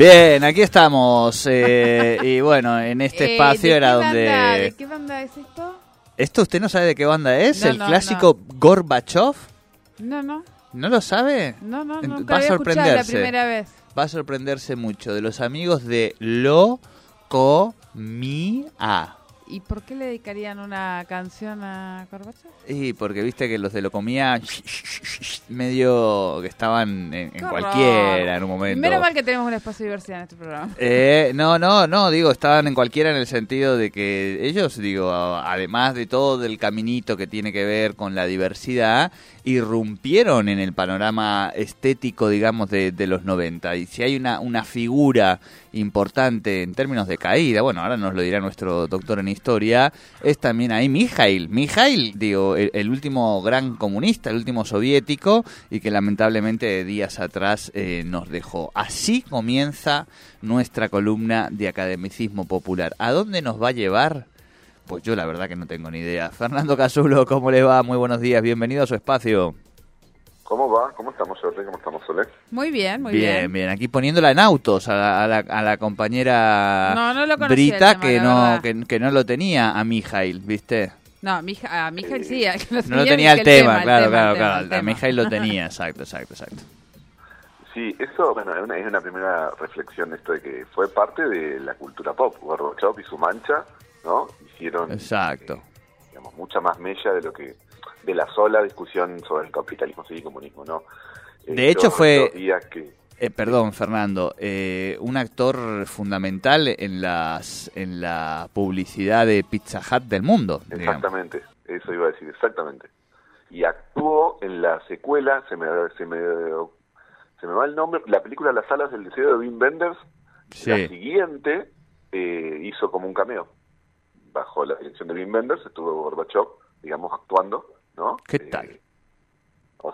Bien, aquí estamos. eh, y bueno, en este Eh, espacio ¿de era donde... banda- ¿De qué banda es esto? ¿Esto usted no sabe de qué banda es? No, ¿El no, clásico Gorbachev? No, no, ¿No lo sabe? no, no, no. va a escuchado la sorprenderse. primera vez. Va a sorprenderse mucho de los amigos de Lo Comía. ¿Y por qué le dedicarían una canción a Gorbachev? Y porque viste que los de Lo Comía medio que estaban en, cualquiera en un momento. Menos mal que tenemos un espacio de diversidad en este programa. Eh, no, no, no, digo, estaban en cualquiera en el sentido de que ellos, digo, además de todo el caminito que tiene que ver con la diversidad, irrumpieron en el panorama estético, digamos, de, de los 90. Y si hay una, una figura importante en términos de caída, bueno, ahora nos lo dirá nuestro doctor en historia, es también ahí Mijail. Mijail, digo, el, último gran comunista, el último soviético, y que lamentablemente días atrás eh, nos dejó. Así comienza nuestra columna de academicismo popular. ¿A dónde nos va a llevar? Pues yo la verdad que no tengo ni idea. Fernando Casulo, ¿cómo le va? Muy buenos días, bienvenido a su espacio. ¿Cómo va? ¿Cómo estamos, Jordi? ¿Cómo estamos, Solé? Muy bien, muy bien, bien. bien, aquí poniéndola en autos a la, a la, a la compañera No, no lo conocía Brita tema, que, no, que, que no lo tenía a Mijail, ¿viste? No, a mi hija sí. a- que No lo tenía el tema, claro, el claro, tema, claro. el A tema. Mijail lo tenía, exacto, exacto, exacto. Sí, eso, bueno, es una, es una primera reflexión esto de que fue parte de la cultura pop. Gorbachev y su mancha, ¿no? Hicieron, Exacto. eh, digamos, mucha más mella de lo que de la sola discusión sobre el capitalismo y comunismo, ¿no? Eh, De hecho, yo fue- que Eh, perdón, Fernando, eh, un actor fundamental en las en la publicidad de Pizza Hut del mundo. digamos. Exactamente, eso iba a decir, exactamente. Y actuó en la secuela, se me, se me, se me va el nombre, la película Las alas del deseo de Wim Wenders, la Sí. siguiente eh, hizo como un cameo. Bajo la dirección de Wim Wenders estuvo Gorbachev, digamos, actuando. ¿Qué Eh, tal?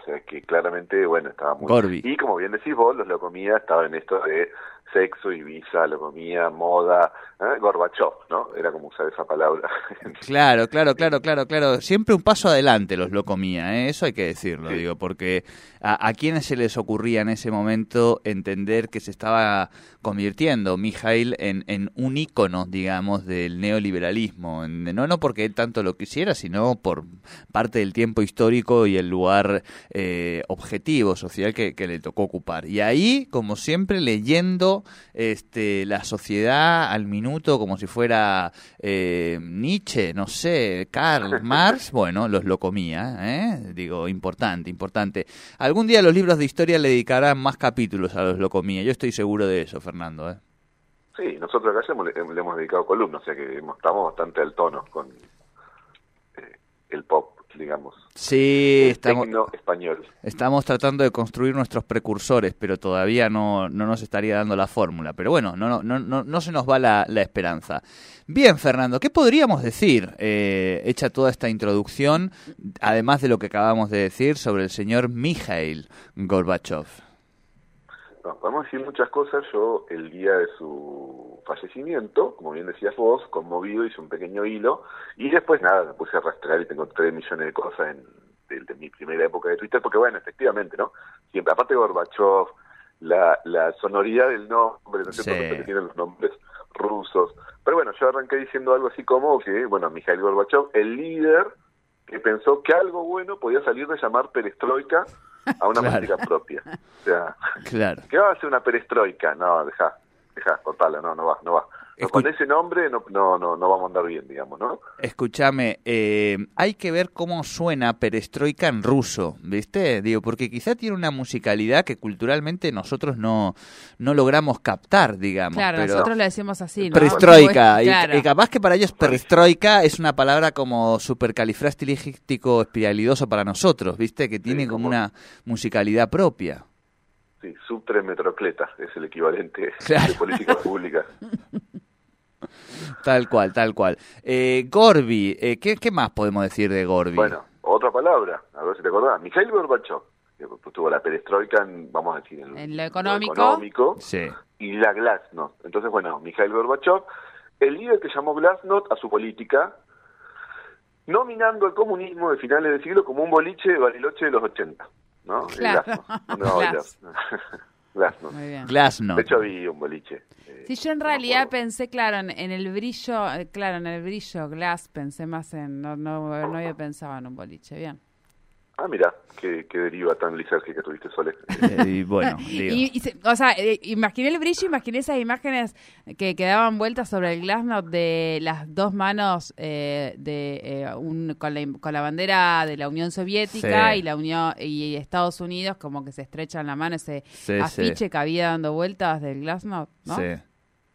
Sea que claramente, bueno, estaba muy... Gorbi. Y como bien decís vos, los Locomía estaban en esto de sexo, Ibiza, Locomía, moda, ¿eh? Gorbachev, ¿no? Era como usar esa palabra. Claro, claro, claro, claro, claro. Siempre un paso adelante los lo comía, ¿eh? eso hay que decirlo, Sí. digo, porque a, a quienes se les ocurría en ese momento entender que se estaba convirtiendo Mijail en, en un ícono, digamos, del neoliberalismo. No, no porque él tanto lo quisiera, sino por parte del tiempo histórico y el lugar eh, objetivo social que, que le tocó ocupar. Y ahí, como siempre, leyendo este, la sociedad al minuto como si fuera eh, Nietzsche, no sé, Karl Marx, bueno, los lo comía, ¿eh? digo, importante, importante. Algún día los libros de historia le dedicarán más capítulos a los lo comía, yo estoy seguro de eso, Fernando. ¿eh? Sí, nosotros acá le, le hemos dedicado columnas, o sea que estamos bastante al tono con el pop, digamos. Sí, estamos, español. estamos tratando de construir nuestros precursores, pero todavía no, no nos estaría dando la fórmula. Pero bueno, no, no, no, no, no se nos va la, la esperanza. Bien, Fernando, ¿qué podríamos decir, eh, hecha toda esta introducción, además de lo que acabamos de decir sobre el señor Mikhail Gorbachev? No, podemos decir muchas cosas. Yo, el día de su fallecimiento, como bien decías vos, conmovido, hice un pequeño hilo y después nada, me puse a rastrear y tengo tres millones de cosas en, de, de mi primera época de Twitter, porque bueno, efectivamente, ¿no? Siempre, aparte de Gorbachev, la, la sonoridad del nombre, ¿no es cierto? Porque tienen los nombres rusos. Pero bueno, yo arranqué diciendo algo así como que, bueno, Mikhail Gorbachev, el líder que pensó que algo bueno podía salir de llamar perestroika a una Claro. política propia. O sea, Claro. ¿qué va a hacer una perestroika? No, deja, deja, cortala, no, no va, no va. Con ese nombre no, no, no, no vamos a andar bien, digamos, ¿no? Escúchame, eh, hay que ver cómo suena perestroika en ruso, ¿viste? Digo, porque quizá tiene una musicalidad que culturalmente nosotros no, no logramos captar, digamos. Claro, pero... nosotros le decimos así, ¿no? Perestroika, y, Claro. y capaz que para ellos perestroika es una palabra como supercalifrastilístico espiralidoso para nosotros, ¿viste? Que tiene Sí, como como- una musicalidad propia. Sí, subtremetrocleta es el equivalente Claro. de política pública. Tal cual, tal cual. Eh, Gorby, eh, ¿qué, ¿qué más podemos decir de Gorby? Bueno, otra palabra, a ver si te acordás. Mikhail Gorbachev, que tuvo la perestroika en, vamos a decir, en, En lo económico. económico, Sí. y la Glasnost. Entonces, bueno, Mikhail Gorbachev, el líder que llamó Glasnost a su política, nominando al comunismo de finales del siglo como un boliche de Bariloche de los 80. ¿no? El Claro. Glasnost. ¿Dónde va a bailar? Glas. Glasnost. Muy bien. Glasnost. De hecho, había un boliche. eh, Sí, yo en no realidad pensé, claro, en, en el brillo, eh, claro, en el brillo glass, pensé más en, no, no, no había pensado en un boliche, bien. Ah, mira, qué, qué deriva tan lisérgica tuviste, Sole. Eh, y bueno, digo. Y, y se- o sea, eh, imaginé el brillo, imaginé esas imágenes que, que daban vueltas sobre el Glasnost de las dos manos eh, de eh, un, con, la, con la bandera de la Unión Soviética Sí. y la Unión y Estados Unidos como que se estrechan la mano ese Sí, afiche sí. que había dando vueltas del Glasnost, ¿no? Sí.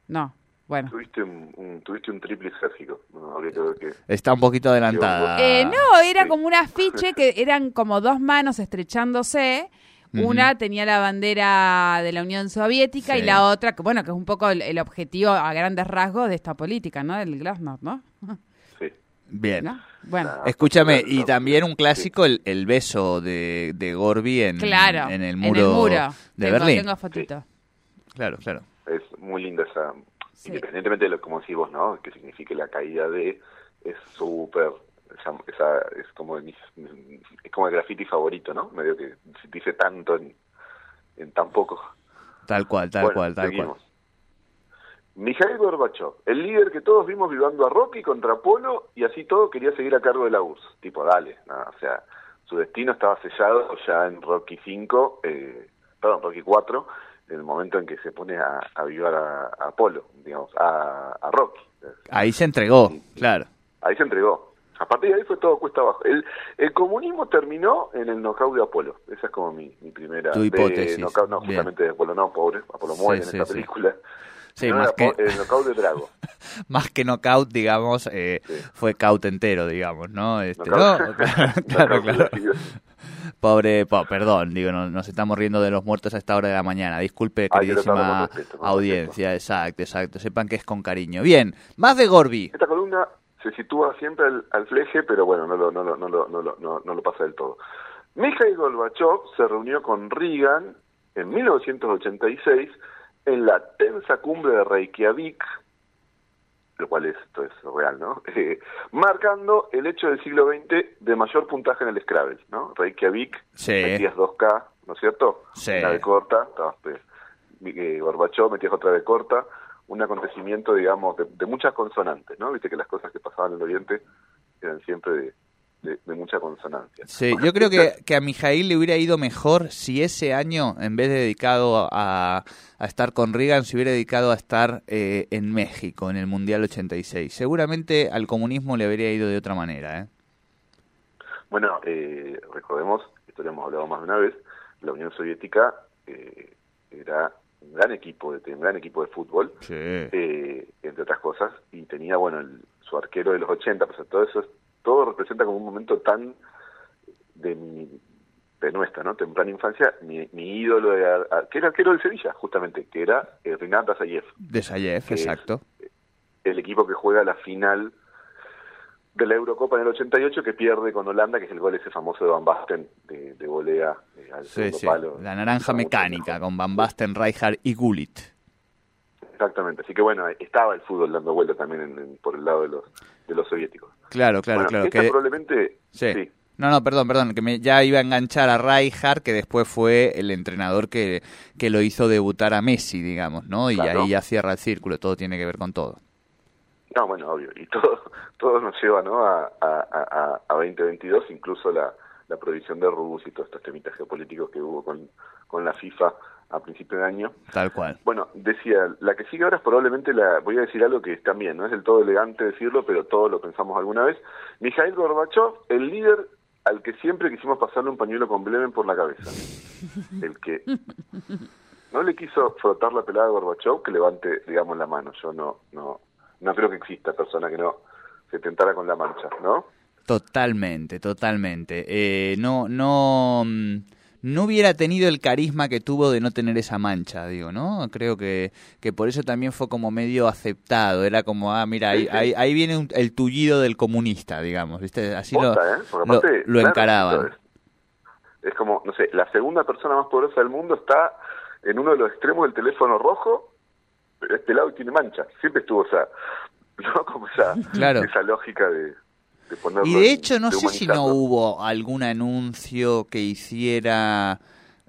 No, bueno. Tuviste un, un- tuviste un triple lisérgico. No, que. Está un poquito adelantada. Eh, no, era sí. como un afiche que eran como dos manos estrechándose. Una tenía la bandera de la Unión Soviética y la otra, que bueno, que es un poco el, el objetivo a grandes rasgos de esta política, ¿no? Del Glasnost, ¿no? Sí. Bien. ¿No? Bueno, Escúchame, y también un sí. clásico, el, el beso de, de Gorby en, claro. en el muro, de Tengo- Berlín. Tengo fotito. Claro, claro. Es muy linda esa. Sí. Independientemente de lo como decís vos, ¿no? Que signifique la caída de. Es súper. Esa, es como de mis, es como el graffiti favorito, ¿no? Medio que dice tanto en, en tan poco. Tal cual, tal Bueno, cual, tal seguimos. cual. Mikhail Gorbachev, el líder que todos vimos vivando a Rocky contra Polo y así todo quería seguir a cargo de la URSS. Tipo, dale, no, o sea, su destino estaba sellado ya en Rocky 5, eh, perdón, Rocky 4, en el momento en que se pone a, a avivar a, a Apolo, digamos, a, a Rocky. Ahí se entregó, claro. Ahí se entregó. A partir de ahí fue todo cuesta abajo. El, el comunismo terminó en el knockout de Apolo. Esa es como mi, mi primera... Tu de hipótesis. knockout, no, Bien. justamente de Apolo, no, pobre. Apolo muere sí, en esta sí. película. Sí, No, más que, El knockout de Drago. más que knockout, digamos, eh, Sí. fue caut entero, digamos, ¿no? Este, no, claro, claro, de- Pobre, po- perdón, digo, no- nos estamos riendo de los muertos a esta hora de la mañana. Disculpe, queridísima respeto, audiencia, exacto, exacto. Sepan que es con cariño. Bien, más de Gorby. Esta columna se sitúa siempre al, al fleje, pero bueno, no lo, no, lo, no, lo, no, lo, no, no lo pasa del todo. Mikhail Gorbachev se reunió con Reagan en 1986 en la tensa cumbre de Reykjavik, lo cual es, esto es real, ¿no? Eh, marcando el hecho del siglo XX de mayor puntaje en el Scrabble, ¿no? Reykjavik, Sí. metías 2K, ¿no es cierto? Sí. Una de corta, estabas, pues, eh, Gorbachev metías otra de corta, un acontecimiento, digamos, de, de muchas consonantes, ¿no? Viste que las cosas que pasaban en el Oriente eran siempre de, de- de mucha consonancia. Sí, yo creo que, que a Mijail le hubiera ido mejor si ese año, en vez de dedicado a, a estar con Reagan, se hubiera dedicado a estar eh, en México, en el Mundial 86. Seguramente al comunismo le habría ido de otra manera, ¿eh? Bueno, eh, recordemos, esto lo hemos hablado más de una vez, la Unión Soviética eh, era un gran equipo, de, un gran equipo de fútbol, Sí. eh, entre otras cosas, y tenía, bueno, el- su arquero de los 80, pues todo eso, es- todo representa como un momento tan de mi de nuestra, ¿no? Temprana infancia, mi, mi ídolo, de, a- a- que era arquero del Sevilla, justamente, que era eh, Rinat Asayev, De Sayev, que es- exacto. el equipo que juega la final de la Eurocopa en el 88 que pierde con Holanda, que es el gol ese famoso de Van Basten de, de volea eh, al Sí, palo. La naranja mecánica con Van Basten, Rijkaard y Gullit. Exactamente, así que bueno, estaba el fútbol dando vuelta también en- en- por el lado de los, de los soviéticos. Claro, claro, Bueno, claro. esta que- probablemente... Sí. sí. No, no, perdón, perdón, que me, ya iba a enganchar a Rijkaard, que después fue el entrenador que, que lo hizo debutar a Messi, digamos, ¿no? Y Claro. ahí ya cierra el círculo, todo tiene que ver con todo. No, bueno, obvio. Y todo, todo nos lleva ¿no? a, a, a, a 2022, incluso la, la prohibición de Rubus y todos estos temitas geopolíticos que hubo con, con la FIFA a principio de año. Tal cual. Bueno, decía, la que sigue ahora es probablemente la, voy a decir algo que también no es del todo elegante decirlo, pero todos lo pensamos alguna vez. Mikhail Gorbachev, el líder al que siempre quisimos pasarle un pañuelo con Blemen por la cabeza. El que no le quiso frotar la pelada a Gorbachev, que levante, digamos, la mano. Yo no, no, no creo que exista persona que no se tentara con la mancha, ¿no? Totalmente, totalmente. Eh, no, no, mm, no hubiera tenido el carisma que tuvo de no tener esa mancha, digo, ¿no? Creo que, que por eso también fue como medio aceptado. Era como, ah, mira, ahí, ahí, ahí viene un- el tullido del comunista, digamos, ¿viste? Así lo, ¿eh? Lo, aparte, lo claro, encaraban. es, es como, no sé, la segunda persona más poderosa del mundo está en uno de los extremos del teléfono rojo, pero es pelado y tiene mancha. Siempre estuvo esa, ¿no? Como esa, Claro. esa lógica de, de ponerlo Y de hecho, no de sé si no hubo algún anuncio que hiciera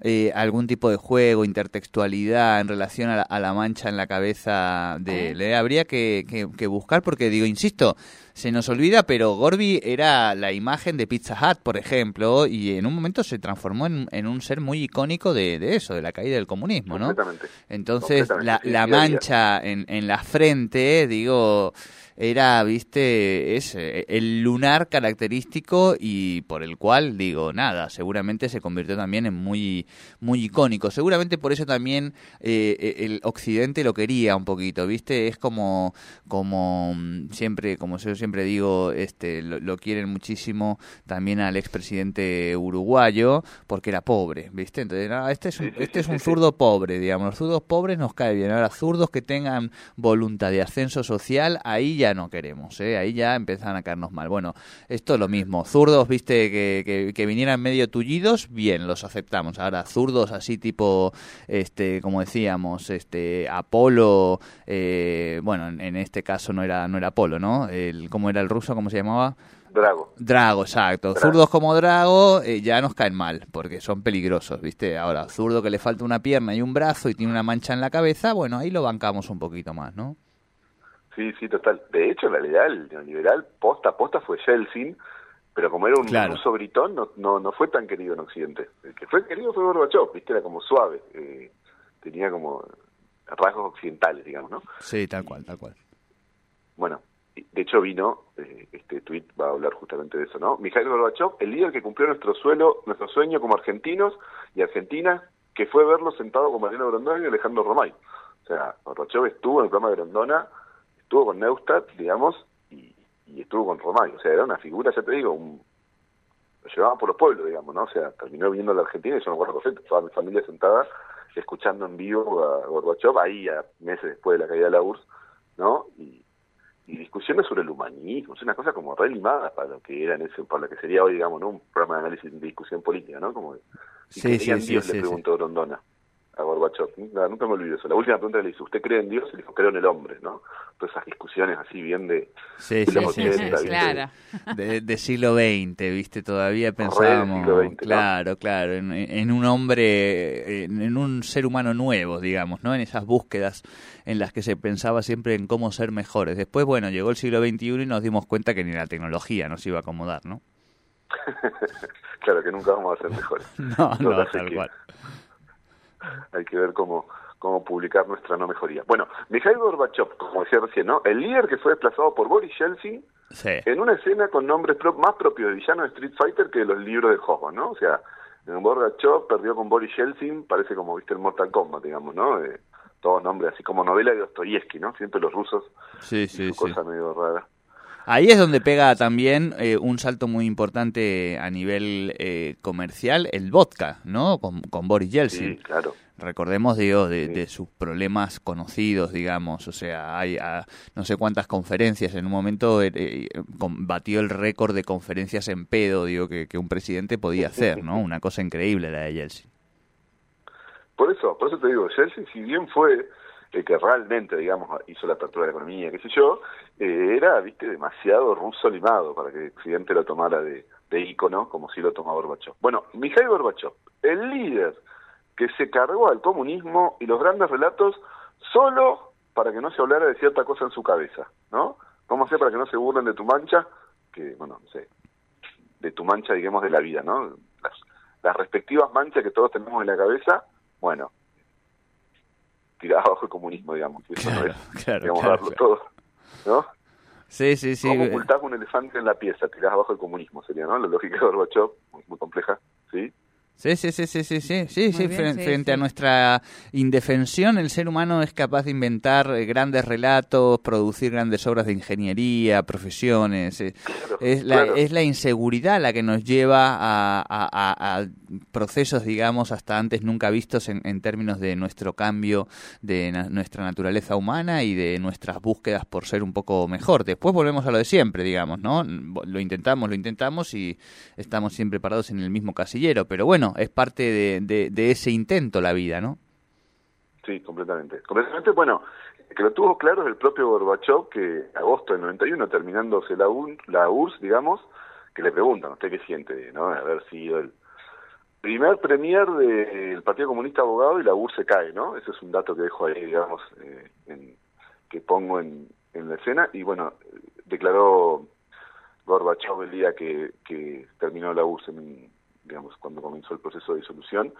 eh, algún tipo de juego, intertextualidad en relación a la, a la mancha en la cabeza de él. ¿eh? Habría que, que- que buscar porque, digo, insisto, se nos olvida, pero Gorby era la imagen de Pizza Hut, por ejemplo, y en un momento se transformó en, en un ser muy icónico de, de eso, de la caída del comunismo, ¿no? Completamente. Entonces, Completamente, la, la mancha en, en la frente, digo, era, viste, es el lunar característico y por el cual, digo, nada, seguramente se convirtió también en muy, muy icónico. Seguramente por eso también eh, eh, el occidente lo quería un poquito, viste, es como, como mm, siempre, como yo siempre digo, este, lo, lo quieren muchísimo también al expresidente uruguayo porque era pobre, viste, entonces, este es un, este es un zurdo pobre, digamos, los zurdos pobres nos cae bien, ahora zurdos que tengan voluntad de ascenso social, ahí ya no queremos, ¿eh? ahí ya empiezan a caernos mal. Bueno, esto es lo mismo, zurdos, viste, que, que, que vinieran medio tullidos, bien, los aceptamos. Ahora, zurdos así tipo, este, como decíamos, este, Apolo, eh, bueno, en, en este caso no era, no era Apolo, ¿no? El, ¿Cómo era el ruso? ¿Cómo se llamaba? Drago. Drago, exacto. Drago. Zurdos como Drago eh, ya nos caen mal, porque son peligrosos, ¿viste? Ahora, zurdo que le falta una pierna y un brazo y tiene una mancha en la cabeza, bueno, ahí lo bancamos un poquito más, ¿no? Sí, sí, total. De hecho, en realidad, el neoliberal posta a posta fue Yeltsin, pero como era un Claro. ruso gritón, no, no, no fue tan querido en Occidente. El que fue querido fue Gorbachev, ¿viste? Era como suave. eh, tenía como rasgos occidentales, digamos, ¿no? Sí, tal cual, tal cual. Bueno, de hecho vino, eh, este tweet va a hablar justamente de eso, ¿no? Mikhail Gorbachev, el líder que cumplió nuestro suelo, nuestro sueño como argentinos y argentinas, que fue verlo sentado con Mariano Grondona y Alejandro Romay. O sea, Gorbachev estuvo en el programa de Grondona, estuvo con Neustadt, digamos, y, y estuvo con Romay. O sea, era una figura, ya te digo, un, lo llevaban por los pueblos, digamos, ¿no? O sea, terminó viniendo a la Argentina y yo me acuerdo perfecto, toda mi familia sentada escuchando en vivo a Gorbachev, ahí a meses después de la caída de la URSS, ¿no? Y, y discusiones sobre el humanismo, es una cosa como re limada para lo que era en ese, para lo que sería hoy, digamos, ¿no? Un programa de análisis de discusión política, ¿no? Como si Sí, sí, Dios, sí, le preguntó Grondona a Gorbachev. Nunca, nunca me olvido eso. La última pregunta que le hizo, ¿usted cree en Dios? Y le dijo, creo en el hombre, ¿no? Todas esas discusiones así bien de... Sí, de sí, los sí, sí, 80, sí. ¿viste? Claro. De, de siglo XX, ¿viste? Todavía pensábamos, ¿no? claro, claro, en, en un hombre, en, en un ser humano nuevo, digamos, ¿no? En esas búsquedas en las que se pensaba siempre en cómo ser mejores. Después, bueno, llegó el siglo XXI y nos dimos cuenta que ni la tecnología nos iba a acomodar, ¿no? claro, que nunca vamos a ser mejores. No, no, Entonces, tal que- cual. hay que ver cómo, cómo publicar nuestra no mejoría. Bueno, Mikhail Gorbachev, como decía recién, ¿no? El líder que fue desplazado por Boris Yeltsin Sí, en una escena con nombres pro- más propios de villano de Street Fighter que de los libros de Hoffman, ¿no? O sea, Gorbachev perdió con Boris Yeltsin, parece como viste el Mortal Kombat, digamos, ¿no? Eh, todos nombres así como novela de Dostoyevsky, ¿no? Siempre los rusos, sí, sí, sí. cosa medio rara. Ahí es donde pega también eh, un salto muy importante a nivel eh, comercial, el vodka, ¿no? Con, con Boris Sí, Yeltsin. claro. Recordemos, digo, de, de, sus problemas conocidos, digamos. O sea, hay ah, no sé cuántas conferencias. En un momento eh, eh, batió el récord de conferencias en pedo, digo, que, que un presidente podía hacer, ¿no? Una cosa increíble la de Yeltsin. Por eso, por eso te digo, Yeltsin, si bien fue el que realmente, digamos, hizo la apertura de la economía, qué sé yo, eh, era, viste, demasiado ruso limado para que Occidente lo tomara de, de ícono, como si lo tomaba Gorbachev. Bueno, Mikhail Gorbachev, el líder que se cargó al comunismo y los grandes relatos solo para que no se hablara de cierta cosa en su cabeza, ¿no? ¿Cómo hacer para que no se burlen de tu mancha? Que, bueno, no sé, de tu mancha, digamos, de la vida, ¿no? Las respectivas manchas que todos tenemos en la cabeza, bueno, tirar abajo el comunismo, digamos. Eso claro, no es, claro, digamos, claro, darlo todo, ¿no? Sí, sí, sí. ¿Cómo ocultás un elefante en la pieza? Tirás abajo el comunismo, sería, ¿no? La lógica de Gorbachev, muy, muy compleja, ¿sí? Sí, sí, sí, sí, sí, sí, sí, sí, bien, fren- sí, frente a sí. nuestra indefensión, el ser humano es capaz de inventar eh, grandes relatos, producir grandes obras de ingeniería, profesiones. eh, Claro, es, la, claro. es la inseguridad la que nos lleva a, a- a- a procesos, digamos, hasta antes nunca vistos en, en términos de nuestro cambio de na- nuestra naturaleza humana y de nuestras búsquedas por ser un poco mejor. Después volvemos a lo de siempre, digamos, ¿no? Lo intentamos, lo intentamos y estamos siempre parados en el mismo casillero. Pero bueno, es parte de, ese intento la vida, ¿no? Sí, completamente. Completamente, bueno, que lo tuvo claro es el propio Gorbachev, que agosto del 91, terminándose la, UN, la URSS, digamos, que le preguntan, ¿usted qué siente no? haber sido el primer premier del Partido Comunista Abogado y la URSS se cae, ¿no? Ese es un dato que dejo ahí, digamos, eh, en- que pongo en, en la escena. Y bueno, declaró Gorbachev el día que, que terminó la URSS, en, digamos, cuando comenzó el proceso de disolución.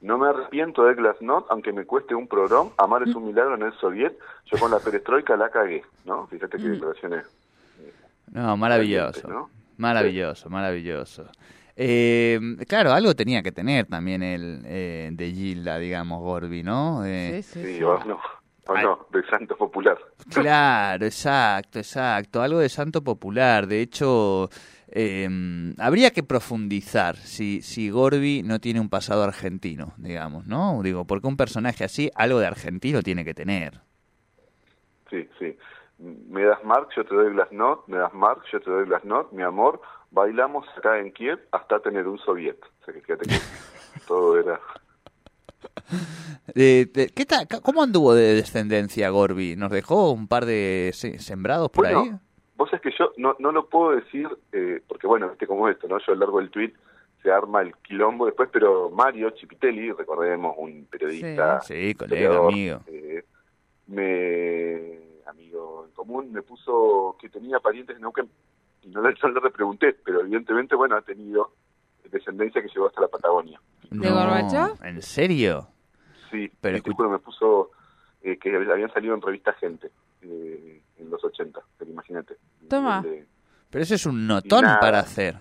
No me arrepiento de Glasnost, aunque me cueste un programa. Amar es un milagro en el Soviet. Yo con la perestroika la cagué, ¿no? Fíjate qué declaraciones. No, maravilloso. ¿no? Maravilloso, maravilloso. Eh, claro, algo tenía que tener también el eh, de Gilda, digamos, Gorbi, ¿no? Eh, Sí, sí, Sí, sí. o no, o no, de Santo Popular. Claro, exacto, exacto. Algo de santo popular. De hecho, eh, habría que profundizar si, si Gorbi no tiene un pasado argentino, digamos, ¿no? Digo, porque un personaje así, algo de argentino tiene que tener. Sí, sí. Me das Mark, yo te doy Glasnost. Me das Mark, yo te doy Glasnost. Mi amor, bailamos acá en Kiev hasta tener un soviet. O sea, que fíjate que todo era... Eh, ¿qué tal- ¿Cómo anduvo de descendencia Gorbi? ¿Nos dejó un par de se- sembrados por Bueno, ahí? Vos es que yo no, no lo puedo decir, eh, porque bueno, viste cómo es esto, ¿no? Yo a lo largo del tweet se arma el quilombo después, pero Mario Chipitelli, recordemos, un periodista, Sí, colega, historiador, amigo. eh, me, amigo en común, me puso que tenía parientes en Neuquén, y no le, yo le repregunté, pero evidentemente, bueno, ha tenido descendencia que llegó hasta la Patagonia. ¿De No, Gorbachev? ¿En serio? Sí, Pero me puso eh, que habían salido en revista Gente eh, en los 80, pero imagínate. Toma. De- Pero eso es un notón nada. para hacer.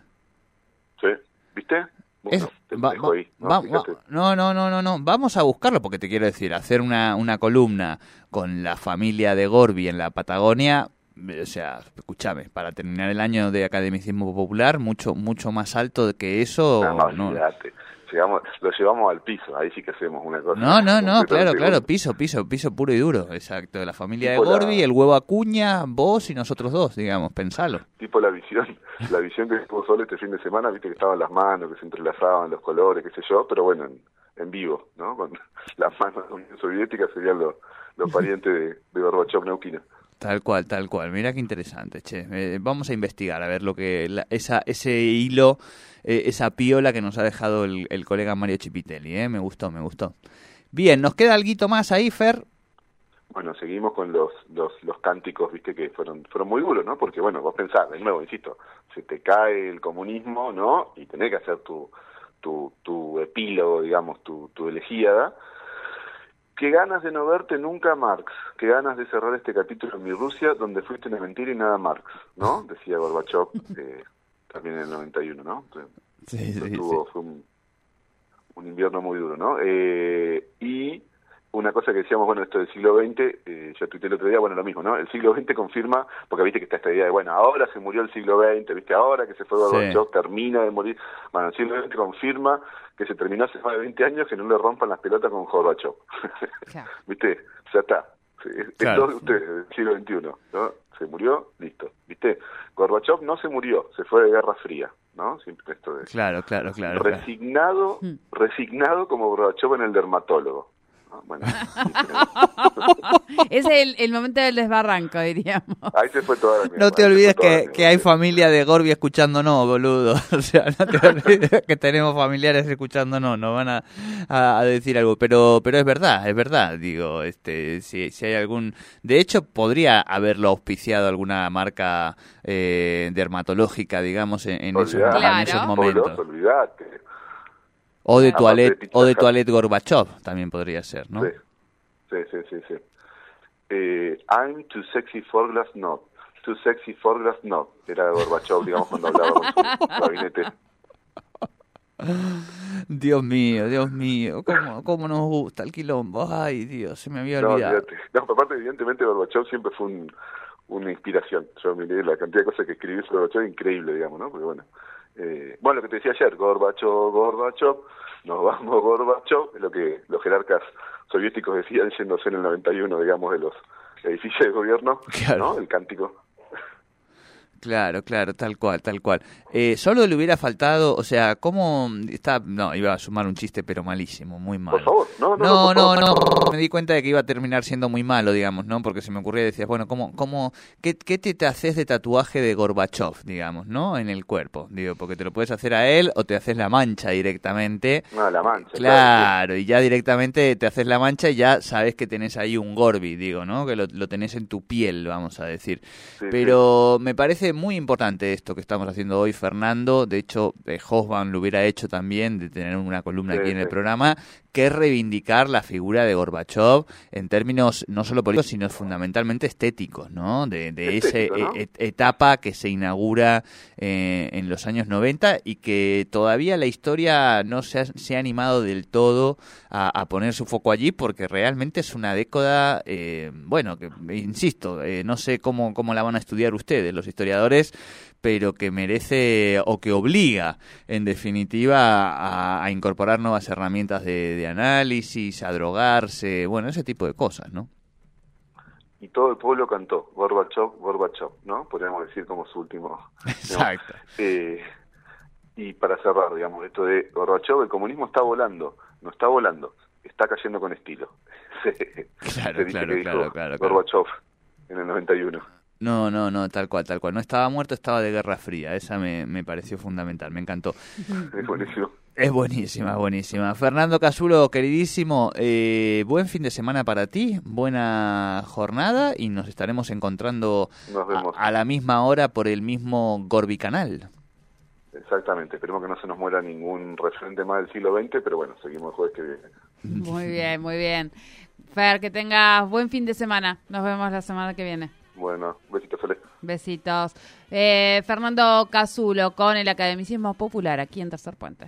Sí, ¿viste? Bueno, Es- te va- dejo va- ahí, ¿no? va- Fíjate. va- no, no, no, no, no. Vamos a buscarlo porque te quiero decir, hacer una, una columna con la familia de Gorbi en la Patagonia, eh, o sea, escúchame, para terminar el año de academicismo popular, mucho, mucho más alto que eso. No, no. olvídate. Llegamos, lo llevamos al piso, ahí sí que hacemos una cosa. No, no, no, claro, claro, piso, piso, piso puro y duro, exacto. La familia de Tipo la- Gorbi, el huevo Acuña, vos y nosotros dos, digamos, pensalo. Tipo la visión, la visión que tuvo Sol este fin de semana, viste que estaban las manos, que se entrelazaban los colores, qué sé yo, pero bueno, en, en vivo, ¿no? Con las manos de la Unión Soviética serían los, los parientes de, de Gorbachev Neuquina. Tal cual, tal cual. Mira qué interesante, che. Eh, vamos a investigar a ver lo que la- esa ese hilo, eh, esa piola que nos ha dejado el, el colega Mario Chipitelli, ¿eh? Me gustó, me gustó. Bien, ¿nos queda algo más ahí, Fer? Bueno, seguimos con los, los, los cánticos, viste, que fueron, fueron muy duros, ¿no? Porque, bueno, vos pensás, de nuevo, insisto, se te cae el comunismo, ¿no? Y tenés que hacer tu, tu, tu epílogo, digamos, tu, tu elegíada. Qué ganas de no verte nunca, Marx. Qué ganas de cerrar este capítulo en mi Rusia, donde fuiste una mentira y nada Marx, ¿no? Decía Gorbachev eh, también en el 91, ¿no? Sí, Lo tuvo- Fue un, un invierno muy duro, ¿no? Eh, y una cosa que decíamos, bueno, esto del siglo XX, eh, yo tuiteé el otro día, bueno, lo mismo, ¿no? El siglo XX confirma, porque viste que está esta idea de, bueno, ahora se murió el siglo XX, viste, ahora que se fue Gorbachev, Sí. termina de morir. Bueno, el siglo XX confirma que se terminó hace más de 20 años que no le rompan las pelotas con Gorbachev. Claro. ¿Viste? Ya está. Sí, es- es Claro. todo de ustedes, del siglo XXI, ¿no? Se murió, listo. ¿Viste? Gorbachev no se murió, se fue de Guerra Fría, ¿no? Siempre esto de... Claro, claro, claro. Resignado, Hmm. resignado como Gorbachev en el dermatólogo. ¿No? Bueno, Es el, el momento del desbarranco, diríamos. ahí se fue toda la No mierda, te ahí se olvides que, que hay familia de Gorbi escuchándonos, boludo. O sea, no te olvides que tenemos familiares escuchándonos, nos van a, a- a decir algo. Pero pero es verdad, es verdad. Digo, este si, si hay algún... De hecho, podría haberlo auspiciado alguna marca eh, dermatológica, digamos, en, en esos. Claro. en esos momentos. olvidate. O de Aparte toilet, de o de toilet Gorbachev también podría ser, ¿no? Sí, sí, sí, sí. sí. Eh, I'm too sexy for glass not. Too sexy for glass not. Era Gorbachev, digamos, cuando hablaba con su gabinete. Dios mío, Dios mío, cómo, cómo nos gusta el quilombo. Ay, Dios, se me había No, olvidado. olvídate. No, aparte, evidentemente, Gorbachev siempre fue un, una inspiración. Yo miré la cantidad de cosas que escribió sobre Gorbachev, increíble, digamos, ¿no? Porque bueno, eh, bueno, lo que te decía ayer, Gorbachev, Gorbachev, nos vamos Gorbachev, es lo que los jerarcas soviéticos decían yéndose en el 91, digamos, de los edificios de gobierno, Claro. ¿no? El cántico. Claro, claro, tal cual, tal cual. Eh, solo le hubiera faltado, o sea, ¿cómo está? No, iba a sumar un chiste, pero malísimo, muy malo. Por favor, no, no, No, me di cuenta de que iba a terminar siendo muy malo, digamos, ¿no? Porque se me ocurría y decías, bueno, ¿cómo, cómo, qué, qué te, te haces de tatuaje de Gorbachev, digamos, ¿no? En el cuerpo, digo, porque te lo puedes hacer a él o te haces la mancha directamente. No, la mancha. Claro, y ya directamente te haces la mancha y ya sabes que tenés ahí un Gorbi, digo, ¿no? Que lo, lo tenés en tu piel, vamos a decir. Sí, Pero me parece muy importante esto que estamos haciendo hoy, Fernando. De hecho, eh, Hosban lo hubiera hecho también, de tener una columna Sí, aquí en el programa, que reivindicar la figura de Gorbachev en términos no solo políticos, sino fundamentalmente estéticos, ¿no? De, de esa ¿no? etapa que se inaugura eh, en los años 90 y que todavía la historia no se ha, se ha animado del todo a, a poner su foco allí porque realmente es una década, eh, bueno, que insisto, eh, no sé cómo, cómo la van a estudiar ustedes, los historiadores, pero que merece o que obliga, en definitiva, a, a incorporar nuevas herramientas de, de análisis, a drogarse, bueno, ese tipo de cosas, ¿no? Y todo el pueblo cantó, Gorbachev, Gorbachev, ¿no? Podríamos decir como su último... Exacto. Eh, y para cerrar, digamos, esto de Gorbachev, el comunismo está volando, no está volando, está cayendo con estilo. Claro, se dice claro, que dijo claro, claro, claro. Gorbachev en el 91. No, no, no, tal cual, tal cual. No estaba muerto, estaba de Guerra Fría. Esa me, me pareció fundamental, me encantó. Es buenísimo. Es buenísima, buenísima. Fernando Casulo, queridísimo, eh, buen fin de semana para ti, buena jornada y nos estaremos encontrando Nos vemos. a, a la misma hora por el mismo Gorbi Canal. Exactamente, esperemos que no se nos muera ningún referente más del siglo XX, pero bueno, seguimos el jueves que viene. Muy bien, muy bien. Fer, que tengas buen fin de semana. Nos vemos la semana que viene. Bueno, besitos, Feliz. Besitos. Eh, Fernando Casulo con el Academicismo Popular aquí en Tercer Puente.